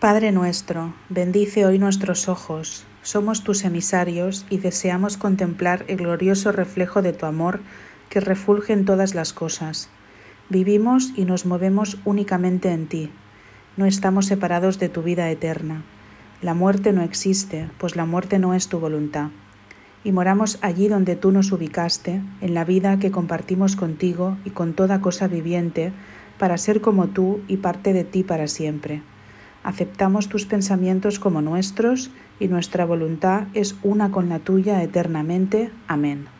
Padre nuestro, bendice hoy nuestros ojos, somos tus emisarios y deseamos contemplar el glorioso reflejo de tu amor que refulge en todas las cosas. Vivimos y nos movemos únicamente en ti. No estamos separados de tu vida eterna. La muerte no existe, pues la muerte no es tu voluntad. Y moramos allí donde tú nos ubicaste, en la vida que compartimos contigo y con toda cosa viviente, para ser como tú y parte de ti para siempre aceptamos tus pensamientos como nuestros y nuestra voluntad es una con la tuya eternamente. Amén.